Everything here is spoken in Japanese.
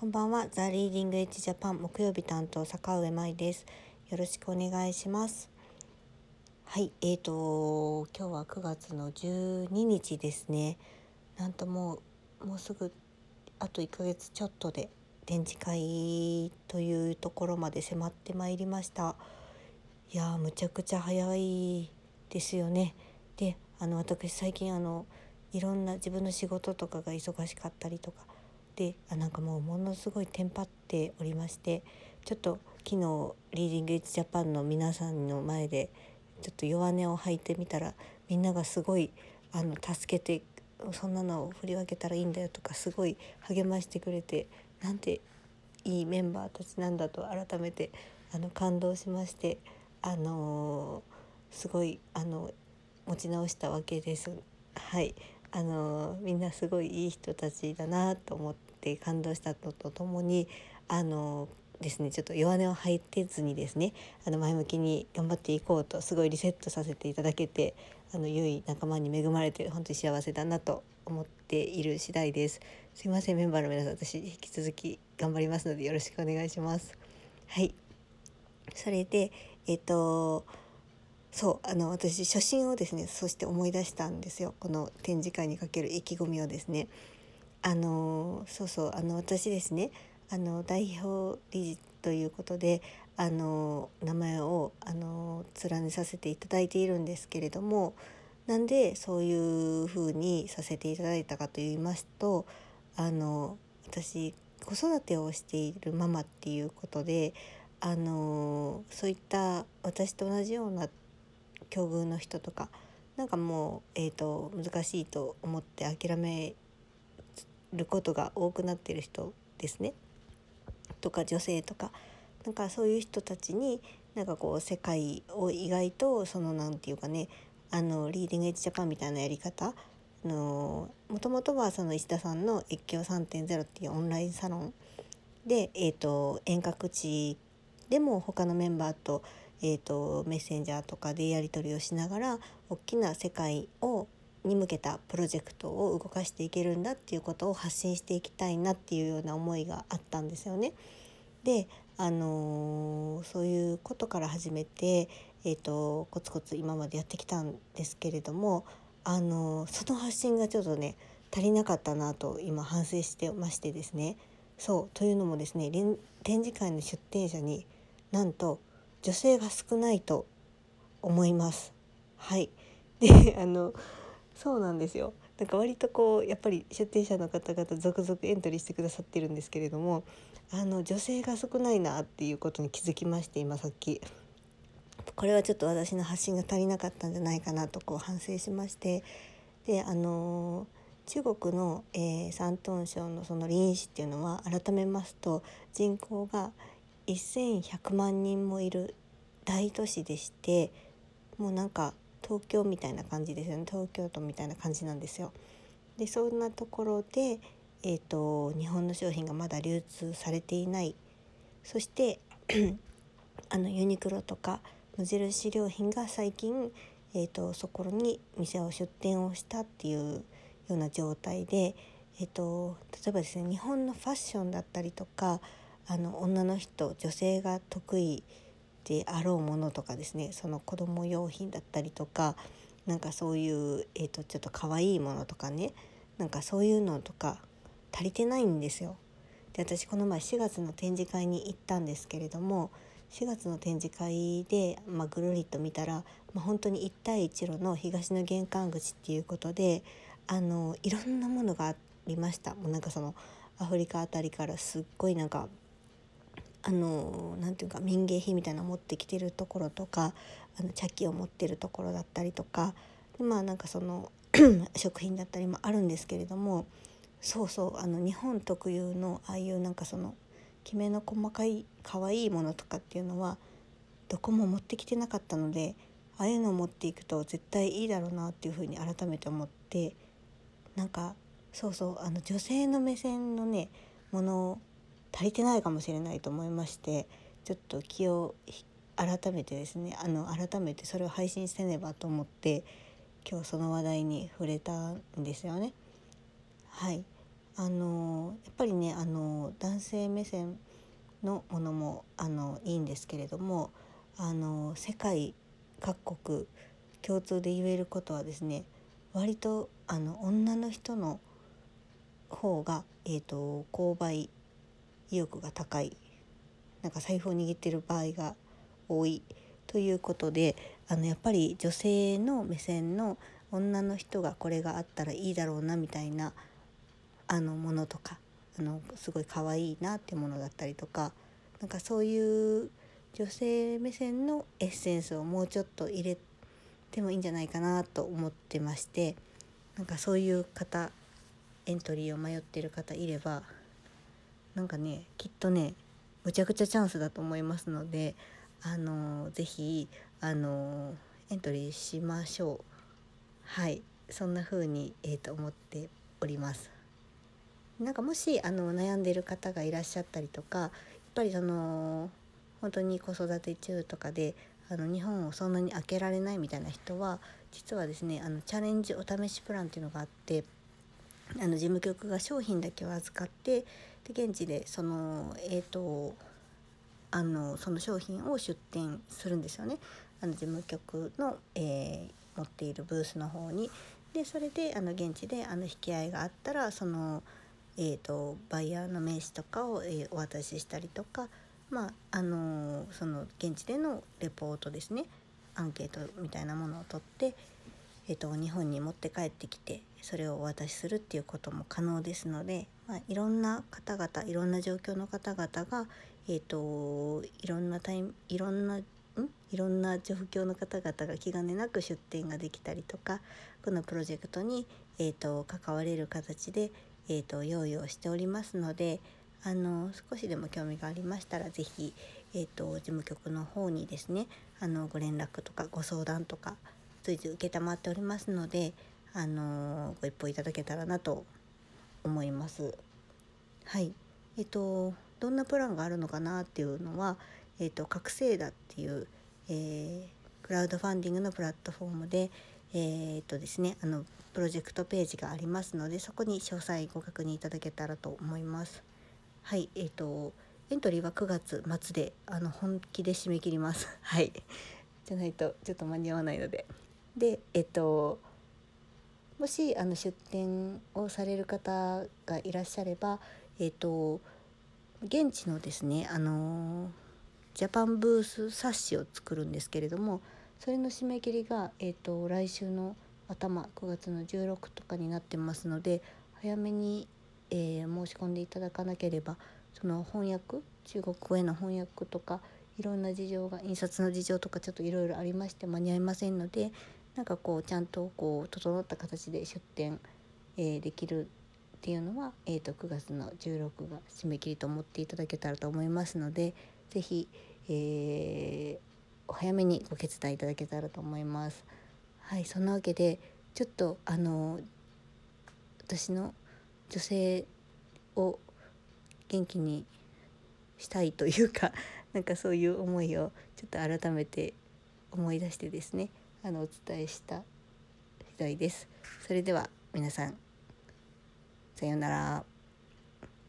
こんばんは。ザ・リーディング・エッジ・ジャパン木曜日担当坂上舞です。よろしくお願いします。はい、えーと今日は9月の12日ですね。なんともうもうすぐあと1ヶ月ちょっとで展示会というところまで迫ってまいりました。いやむちゃくちゃ早いですよね。で、あの私最近あのいろんな自分の仕事とかが忙しかったりとか。であなんかもうものすごいテンパっておりましてちょっと昨日リーディングエッジジャパンの皆さんの前でちょっと弱音を吐いてみたらみんながすごいあの助けてそんなのを振り分けたらいいんだよとかすごい励ましてくれてなんていいメンバーたちなんだと改めてあの感動しましてあのー、すごいあの持ち直したわけです。はいあのみんなすごいいい人たちだなと思って感動したとともにあのですねちょっと弱音を吐いてずにですねあの前向きに頑張っていこうとすごいリセットさせていただけてあの良い仲間に恵まれて本当に幸せだなと思っている次第です。すいませんメンバーの皆さん私引き続き頑張りますのでよろしくお願いします。はいそれでえっ、とそうあの私初心をですねそして思い出したんですよこの展示会にかける意気込みをですね。あのそうそうあの私ですねあの代表理事ということであの名前をあの連ねさせていただいているんですけれどもなんでそういうふうにさせていただいたかといいますとあの私子育てをしているママっていうことであのそういった私と同じような境遇の人とかなんかもう、えーと、難しいと思って諦めることが多くなってる人ですね。とか女性とか。なんかそういう人たちになんかこう世界を意外とその何て言うかねあのリーディングエッジジャパンみたいなやり方。もともとはその石田さんの越境3.0っていうオンラインサロン。で、えーと遠隔地でも他のメンバーとえーと、メッセンジャーとかでやり取りをしながら大きな世界をに向けたプロジェクトを動かしていけるんだっていうことを発信していきたいなっていうような思いがあったんですよね。で、あのー、そういうことから始めて、えーと、コツコツ今までやってきたんですけれども、あのー、その発信がちょっとね足りなかったなと今反省してましてですね。そうというのもですね展示会の出展者になんと女性が少ないと思います。はいであのそうなんですよ。なんか割とこうやっぱり出店者の方々続々エントリーしてくださってるんですけれどもあの女性が少ないなっていうことに気づきまして今さっき。これはちょっと私の発信が足りなかったんじゃないかなとこう反省しまして。であの中国の、えー、山東省のその臨市っていうのは改めますと人口が1100万人もいる大都市でしてもうなんか東京みたいな感じですよね東京都みたいな感じなんですよ。でそんなところで、えーと、日本の商品がまだ流通されていないそして あのユニクロとか無印良品が最近、えーと、そこに店を出店をしたっていうような状態で、えーと例えばですね日本のファッションだったりとかあの女の人女性が得意であろうものとかですねその子供用品だったりとかなんかそういう、えーと、ちょっと可愛いものとかねなんかそういうのとか足りてないんですよ。で私この前4月の展示会に行ったんですけれども4月の展示会で、まあ、ぐるりと見たら、まあ、本当に一帯一路の東の玄関口っていうことであのいろんなものがありました。もうなんかそのアフリカあたりからすっごいなんかあのなていうか民芸品みたいなの持ってきてるところとかあの茶器を持ってるところだったりとかでまあなんかその 食品だったりもあるんですけれどもそうそうあの日本特有のああいうなんかそのきめの細かい可愛いいものとかっていうのはどこも持ってきてなかったのでああいうのを持っていくと絶対いいだろうなっていうふうに改めて思ってなんかそうそうあの女性の目線のねもの足りてないかもしれないと思いましてちょっと気を改めてですねあの改めてそれを配信せねばと思って今日その話題に触れたんですよね。はいあのやっぱりねあの男性目線のものもあのいいんですけれどもあの世界各国共通で言えることはですね割とあの女の人の方が、えーと、購買意欲が高いなんか財布を握ってる場合が多いということであのやっぱり女性の目線の女の人がこれがあったらいいだろうなみたいなあのものとかあのすごい可愛いなってものだったりとかなんかそういう女性目線のエッセンスをもうちょっと入れてもいいんじゃないかなと思ってましてなんかそういう方エントリーを迷ってる方いればなんかねきっとねむちゃくちゃチャンスだと思いますのであの是非あのエントリーしましょうはいそんな風にえー、と思っております。なんかもしあの悩んでる方がいらっしゃったりとかやっぱりその本当に子育て中とかであの日本をそんなに開けられないみたいな人は実はですねあのチャレンジお試しプランっていうのがあってあの事務局が商品だけを預かってで現地でそのえっ、ー、とあのその商品を出店するんですよねあの事務局の、えー、持っているブースの方に。でそれであの現地であの引き合いがあったらその、えーと、バイヤーの名刺とかを、えー、お渡ししたりとかまああのその現地でのレポートですねアンケートみたいなものを取って、えーと、日本に持って帰ってきてそれをお渡しするっていうことも可能ですので、まあ、いろんな方々いろんな状況の方々が、えーと、いろんなタイムいろんなん？いろんな状況の方々が気兼ねなく出店ができたりとかこのプロジェクトに、えーと、関われる形で、えーと用意をしておりますので、あの少しでも興味がありましたら是非、えーと、事務局の方にですねあのご連絡とかご相談とか随時承っておりますのであのご一報いただけたらなと思います。はい。えっ、とどんなプランがあるのかなっていうのは、えーと、覚醒だっていう、えー、クラウドファンディングのプラットフォームでえー、っとですねあのプロジェクトページがありますのでそこに詳細ご確認いただけたらと思います。はい。えっ、とエントリーは9月末であの本気で締め切ります。はい。じゃないとちょっと間に合わないので。でえっ、ともしあの出店をされる方がいらっしゃればえっ、と現地のですねあのジャパンブース冊子を作るんですけれどもそれの締め切りが、えーと来週の頭9月の16とかになってますので早めにえー、申し込んでいただかなければその翻訳中国語への翻訳とかいろんな事情が印刷の事情とかちょっといろいろありまして間に合いませんのでなんかこうちゃんとこう整った形で出店、えー、できるっていうのは、えーと、9月の16が締め切りと思っていただけたらと思いますので是非、えー、お早めにご決断いただけたらと思います。はいそんなわけでちょっとあの私の女性を元気にしたいというかなんかそういう思いをちょっと改めて思い出してですねあのお伝えした次第です。それでは皆さんさようなら。